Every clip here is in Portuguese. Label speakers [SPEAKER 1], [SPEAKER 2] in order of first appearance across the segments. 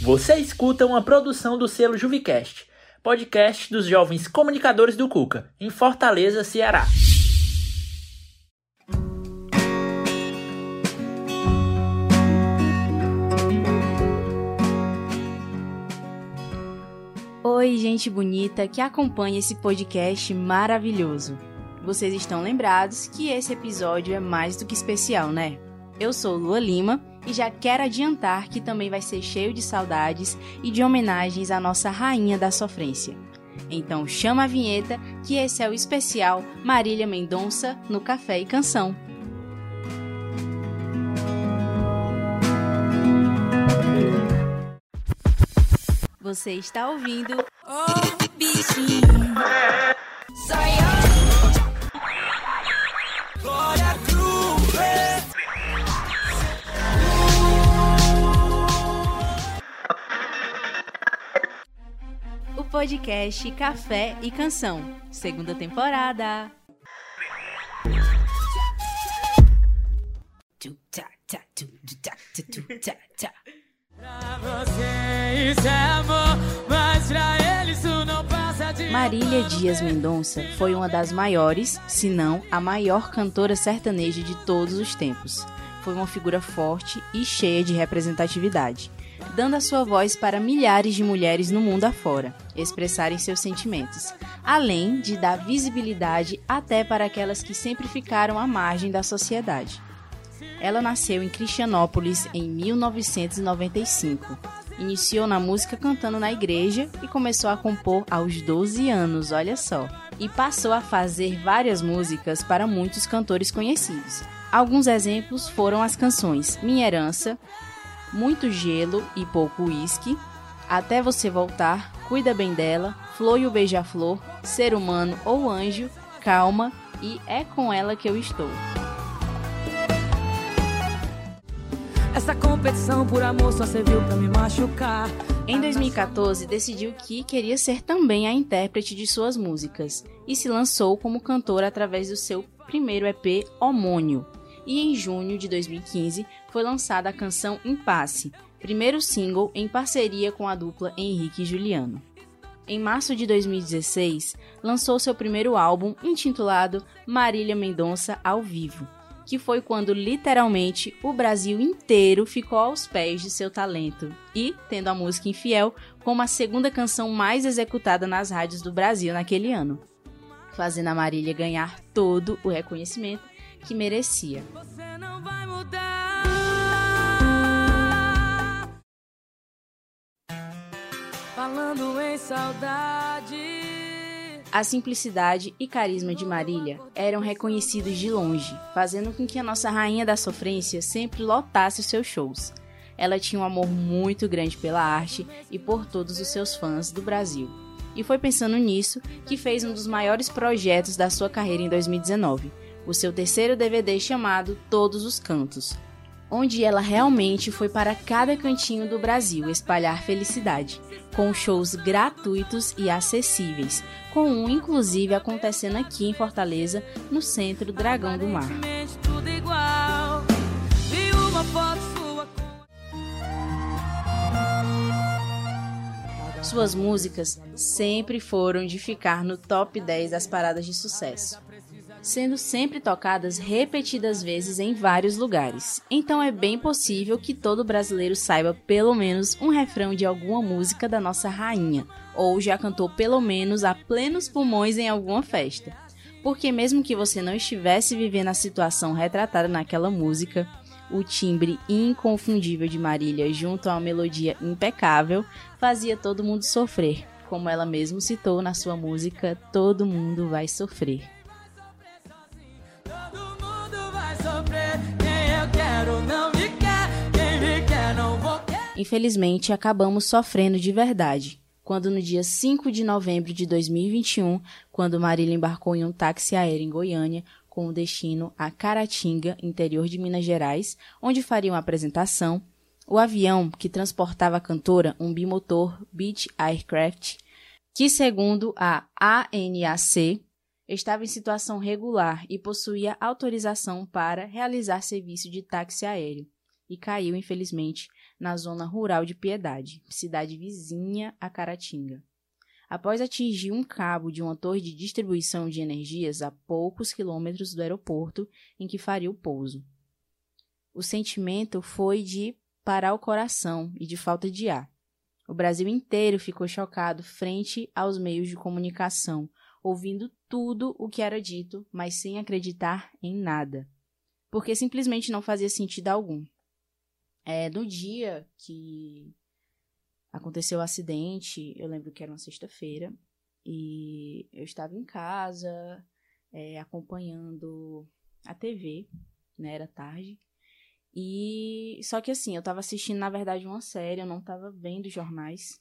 [SPEAKER 1] Você escuta uma produção do selo Juvicast, podcast dos jovens comunicadores do Cuca, em Fortaleza, Ceará.
[SPEAKER 2] Oi, gente bonita que acompanha esse podcast maravilhoso. Vocês estão lembrados que esse episódio é mais do que especial, né? Eu sou Lua Lima e já quero adiantar que também vai ser cheio de saudades e de homenagens à nossa rainha da sofrência. Então chama a vinheta que esse é o especial Marília Mendonça no Café e Canção. Você está ouvindo Oh, bichinho. Podcast Café e Canção, segunda temporada. Marília Dias Mendonça foi uma das maiores, se não a maior cantora sertaneja de todos os tempos. Foi uma figura forte e cheia de representatividade dando a sua voz para milhares de mulheres no mundo afora expressarem seus sentimentos, além de dar visibilidade até para aquelas que sempre ficaram à margem da sociedade. Ela nasceu em Cristianópolis em 1995. Iniciou na música cantando na igreja e começou a compor aos 12 anos, olha só. E passou a fazer várias músicas para muitos cantores conhecidos. Alguns exemplos foram as canções Minha Herança, muito gelo e pouco uísque, até você voltar, cuida bem dela, flor e o beija-flor, ser humano ou anjo, calma e é com ela que eu estou. Essa competição por amor só serviu para me machucar. Em 2014, decidiu que queria ser também a intérprete de suas músicas e se lançou como cantora através do seu primeiro EP homônio, e em junho de 2015 foi lançada a canção Impasse, primeiro single em parceria com a dupla Henrique e Juliano. Em março de 2016, lançou seu primeiro álbum intitulado Marília Mendonça ao vivo, que foi quando literalmente o Brasil inteiro ficou aos pés de seu talento e tendo a música Infiel como a segunda canção mais executada nas rádios do Brasil naquele ano, fazendo a Marília ganhar todo o reconhecimento que merecia. Falando em saudade. A simplicidade e carisma de Marília eram reconhecidos de longe, fazendo com que a nossa rainha da sofrência sempre lotasse os seus shows. Ela tinha um amor muito grande pela arte e por todos os seus fãs do Brasil. E foi pensando nisso que fez um dos maiores projetos da sua carreira em 2019, o seu terceiro DVD chamado Todos os Cantos, onde ela realmente foi para cada cantinho do Brasil espalhar felicidade, com shows gratuitos e acessíveis, com um inclusive acontecendo aqui em Fortaleza, no Centro Dragão do Mar. Suas músicas sempre foram de ficar no top 10 das paradas de sucesso sendo sempre tocadas repetidas vezes em vários lugares. Então é bem possível que todo brasileiro saiba pelo menos um refrão de alguma música da nossa rainha, ou já cantou pelo menos a plenos pulmões em alguma festa. Porque mesmo que você não estivesse vivendo a situação retratada naquela música, o timbre inconfundível de Marília junto a uma melodia impecável fazia todo mundo sofrer, como ela mesmo citou na sua música Todo Mundo Vai Sofrer. Infelizmente, acabamos sofrendo de verdade. Quando no dia 5 de novembro de 2021, quando Marília embarcou em um táxi aéreo em Goiânia, com o destino a Caratinga, interior de Minas Gerais, onde faria uma apresentação, o avião que transportava a cantora, um bimotor Beach Aircraft, que segundo a ANAC, estava em situação regular e possuía autorização para realizar serviço de táxi aéreo, e caiu, infelizmente, na zona rural de Piedade, cidade vizinha a Caratinga. Após atingir um cabo de uma torre de distribuição de energias a poucos quilômetros do aeroporto em que faria o pouso. O sentimento foi de parar o coração e de falta de ar. O Brasil inteiro ficou chocado frente aos meios de comunicação, ouvindo tudo o que era dito, mas sem acreditar em nada, porque simplesmente não fazia sentido algum. É, no dia que aconteceu o acidente, eu lembro que era uma sexta-feira, e eu estava em casa, é, acompanhando a TV, né, era tarde, e só que assim, eu estava assistindo na verdade uma série, eu não estava vendo jornais.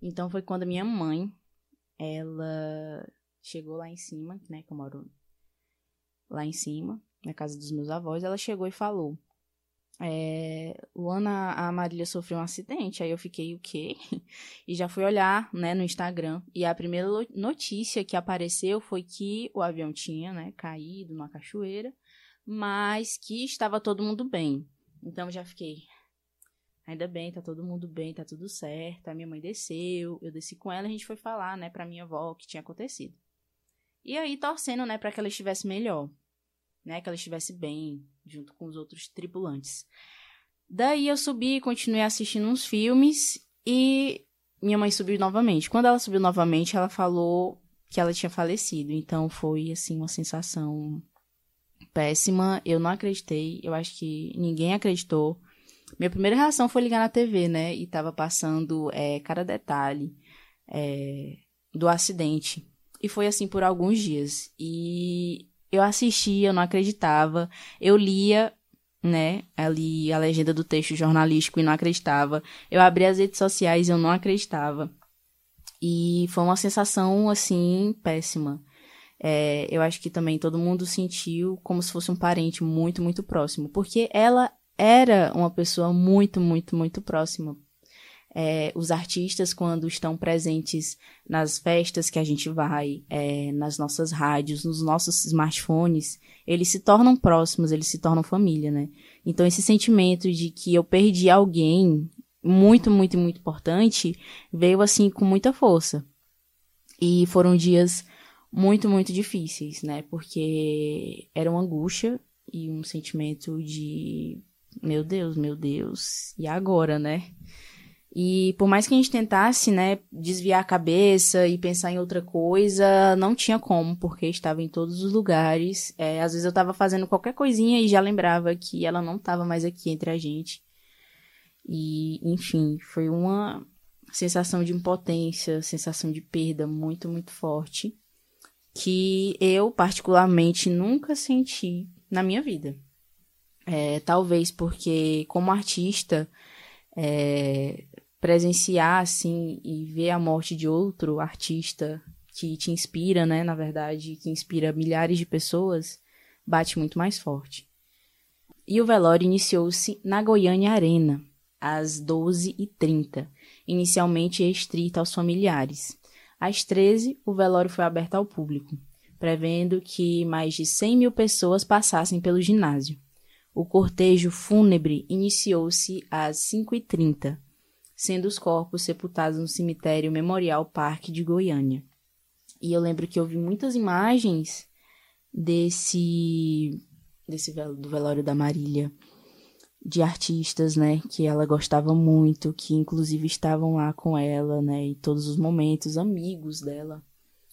[SPEAKER 2] Então foi quando minha mãe, ela chegou lá em cima, né, que eu moro lá em cima, na casa dos meus avós, ela chegou e falou: é, Luana, a Marília sofreu um acidente. Aí eu fiquei, o quê? E já fui olhar, né, no Instagram. E a primeira notícia que apareceu foi que o avião tinha, né, caído numa cachoeira, mas que estava todo mundo bem. Então já fiquei, ainda bem, tá todo mundo bem, tá tudo certo. A minha mãe desceu, eu desci com ela, a gente foi falar, né, pra minha avó o que tinha acontecido. E aí torcendo, né, para que ela estivesse melhor né? Que ela estivesse bem, junto com os outros tripulantes. Daí eu subi, continuei assistindo uns filmes e minha mãe subiu novamente. Quando ela subiu novamente, ela falou que ela tinha falecido. Então foi assim uma sensação péssima. Eu não acreditei. Eu acho que ninguém acreditou. Minha primeira reação foi ligar na TV, né? E tava passando é, cada detalhe é, do acidente. E foi assim por alguns dias. E eu assistia, eu não acreditava. Eu lia, né, ali a legenda do texto jornalístico e não acreditava. Eu abria as redes sociais e eu não acreditava. E foi uma sensação, assim, péssima. É, eu acho que também todo mundo sentiu como se fosse um parente muito, muito próximo. Porque ela era uma pessoa muito, muito, muito próxima é, os artistas, quando estão presentes nas festas que a gente vai, é, nas nossas rádios, nos nossos smartphones, eles se tornam próximos, eles se tornam família, né? Então, esse sentimento de que eu perdi alguém muito, muito, muito importante veio assim com muita força. E foram dias muito, muito difíceis, né? Porque era uma angústia e um sentimento de meu Deus, meu Deus, e agora, né? E por mais que a gente tentasse, né, desviar a cabeça e pensar em outra coisa, não tinha como, porque estava em todos os lugares. É, às vezes eu estava fazendo qualquer coisinha e já lembrava que ela não estava mais aqui entre a gente. E, enfim, foi uma sensação de impotência, sensação de perda muito, muito forte, que eu, particularmente, nunca senti na minha vida. É, talvez porque, como artista, é, presenciar assim e ver a morte de outro artista que te inspira, né, na verdade, que inspira milhares de pessoas, bate muito mais forte. E o velório iniciou-se na Goiânia Arena, às 12h30, inicialmente restrito aos familiares. Às 13 o velório foi aberto ao público, prevendo que mais de 100 mil pessoas passassem pelo ginásio. O cortejo fúnebre iniciou-se às 5h30, sendo os corpos sepultados no cemitério Memorial Parque de Goiânia. E eu lembro que eu vi muitas imagens desse desse do velório da Marília de artistas, né, que ela gostava muito, que inclusive estavam lá com ela, né, em todos os momentos, amigos dela,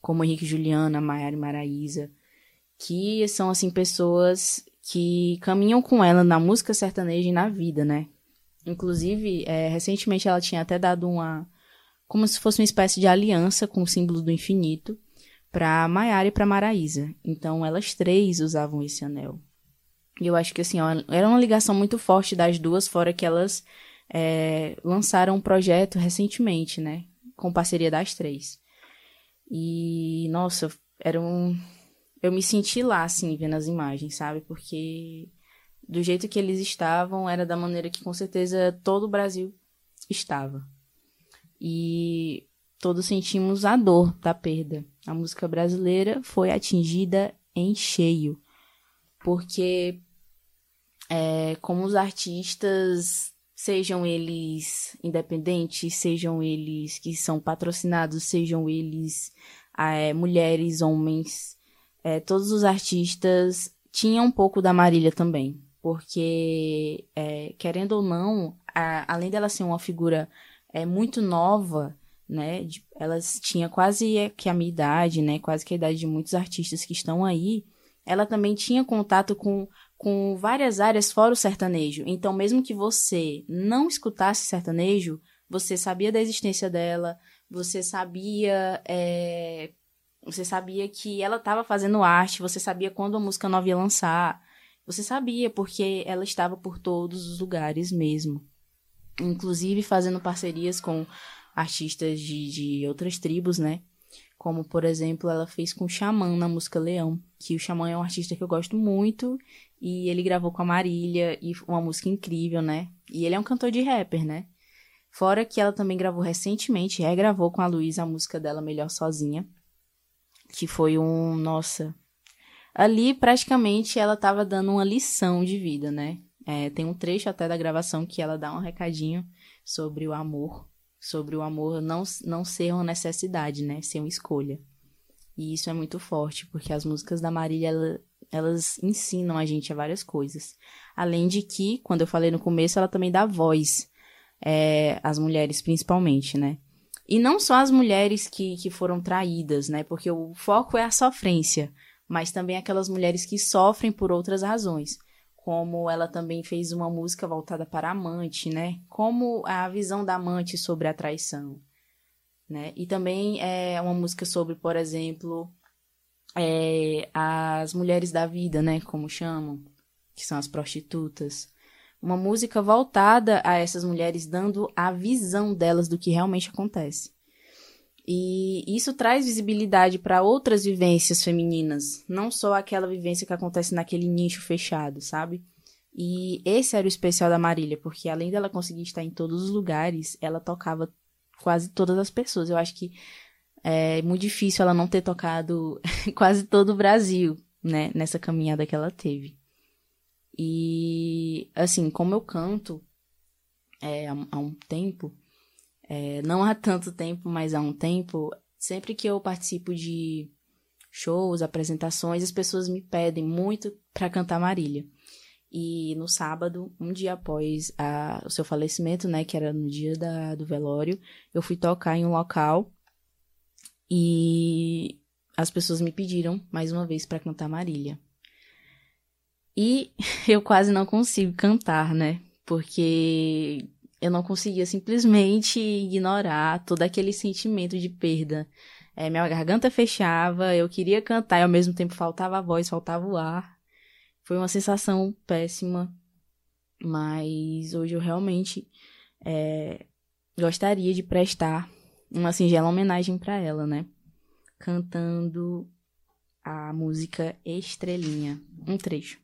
[SPEAKER 2] como Henrique Juliana, Maiara e Maraísa, que são assim pessoas que caminham com ela na música sertaneja e na vida, né? Inclusive, é, recentemente ela tinha até dado uma. como se fosse uma espécie de aliança com o símbolo do infinito para Maiara e para Maraísa. Então, elas três usavam esse anel. E eu acho que, assim, era uma ligação muito forte das duas, fora que elas é, lançaram um projeto recentemente, né? Com parceria das três. E, nossa, era um. Eu me senti lá, assim, vendo as imagens, sabe? Porque do jeito que eles estavam, era da maneira que com certeza todo o Brasil estava. E todos sentimos a dor da perda. A música brasileira foi atingida em cheio, porque é, como os artistas sejam eles independentes, sejam eles que são patrocinados, sejam eles é, mulheres, homens, é, todos os artistas tinham um pouco da Marília também, porque, é, querendo ou não, a, além dela ser uma figura é, muito nova, né, de, elas tinha quase que a minha idade, né, quase que a idade de muitos artistas que estão aí, ela também tinha contato com com várias áreas fora o sertanejo. Então, mesmo que você não escutasse sertanejo, você sabia da existência dela, você sabia. É, você sabia que ela estava fazendo arte, você sabia quando a música nova ia lançar. Você sabia, porque ela estava por todos os lugares mesmo. Inclusive fazendo parcerias com artistas de, de outras tribos, né? Como, por exemplo, ela fez com o Xamã na música Leão, que o Xamã é um artista que eu gosto muito, e ele gravou com a Marília, e uma música incrível, né? E ele é um cantor de rapper, né? Fora que ela também gravou recentemente, regravou com a Luísa a música dela Melhor Sozinha, que foi um, nossa... Ali, praticamente, ela tava dando uma lição de vida, né? É, tem um trecho até da gravação que ela dá um recadinho sobre o amor, sobre o amor não, não ser uma necessidade, né? Ser uma escolha. E isso é muito forte, porque as músicas da Marília, ela, elas ensinam a gente a várias coisas. Além de que, quando eu falei no começo, ela também dá voz é, às mulheres, principalmente, né? E não só as mulheres que, que foram traídas, né? Porque o foco é a sofrência, mas também aquelas mulheres que sofrem por outras razões como ela também fez uma música voltada para a amante, né? Como a visão da amante sobre a traição, né? E também é uma música sobre, por exemplo, é, as mulheres da vida, né? Como chamam, que são as prostitutas. Uma música voltada a essas mulheres, dando a visão delas do que realmente acontece. E isso traz visibilidade para outras vivências femininas, não só aquela vivência que acontece naquele nicho fechado, sabe? E esse era o especial da Marília, porque além dela conseguir estar em todos os lugares, ela tocava quase todas as pessoas. Eu acho que é muito difícil ela não ter tocado quase todo o Brasil, né, nessa caminhada que ela teve. E, assim, como eu canto é, há um tempo, é, não há tanto tempo, mas há um tempo, sempre que eu participo de shows, apresentações, as pessoas me pedem muito para cantar Marília. E no sábado, um dia após a, o seu falecimento, né, que era no dia da, do velório, eu fui tocar em um local e as pessoas me pediram mais uma vez para cantar Marília. E eu quase não consigo cantar, né? Porque eu não conseguia simplesmente ignorar todo aquele sentimento de perda. É, minha garganta fechava, eu queria cantar e ao mesmo tempo faltava a voz, faltava o ar. Foi uma sensação péssima, mas hoje eu realmente é, gostaria de prestar uma singela homenagem para ela, né? Cantando a música Estrelinha, um trecho.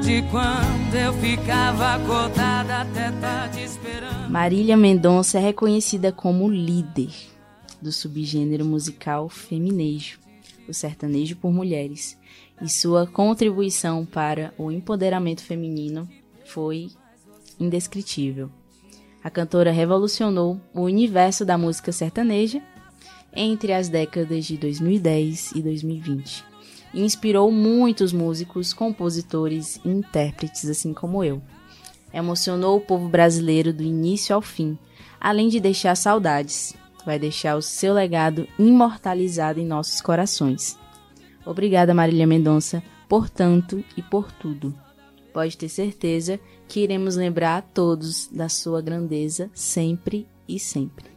[SPEAKER 2] de quando eu ficava acordada até tarde esperando. Marília Mendonça é reconhecida como líder do subgênero musical feminejo, o sertanejo por mulheres, e sua contribuição para o empoderamento feminino foi indescritível. A cantora revolucionou o universo da música sertaneja entre as décadas de 2010 e 2020 e inspirou muitos músicos, compositores e intérpretes, assim como eu. Emocionou o povo brasileiro do início ao fim, além de deixar saudades. Vai deixar o seu legado imortalizado em nossos corações. Obrigada, Marília Mendonça, por tanto e por tudo. Pode ter certeza que iremos lembrar a todos da sua grandeza sempre e sempre.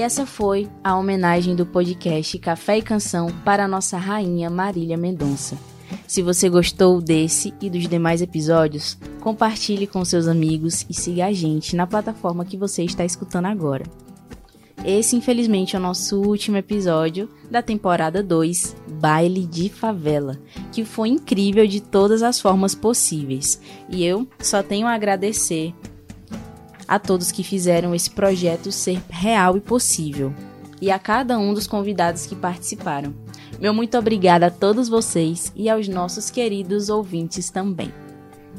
[SPEAKER 2] E essa foi a homenagem do podcast Café e Canção para nossa rainha Marília Mendonça. Se você gostou desse e dos demais episódios, compartilhe com seus amigos e siga a gente na plataforma que você está escutando agora. Esse, infelizmente, é o nosso último episódio da temporada 2, Baile de Favela, que foi incrível de todas as formas possíveis. E eu só tenho a agradecer a todos que fizeram esse projeto ser real e possível, e a cada um dos convidados que participaram. Meu muito obrigada a todos vocês e aos nossos queridos ouvintes também.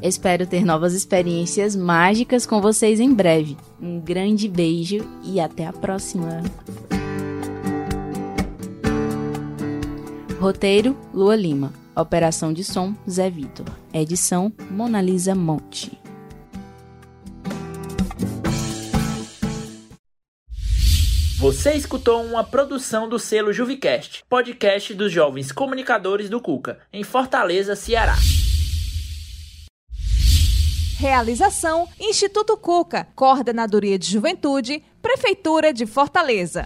[SPEAKER 2] Espero ter novas experiências mágicas com vocês em breve. Um grande beijo e até a próxima! Roteiro: Lua Lima. Operação de som: Zé Vitor. Edição: Monalisa Monte.
[SPEAKER 1] Você escutou uma produção do selo Juvicast, podcast dos jovens comunicadores do Cuca, em Fortaleza, Ceará.
[SPEAKER 3] Realização: Instituto Cuca, Coordenadoria de Juventude, Prefeitura de Fortaleza.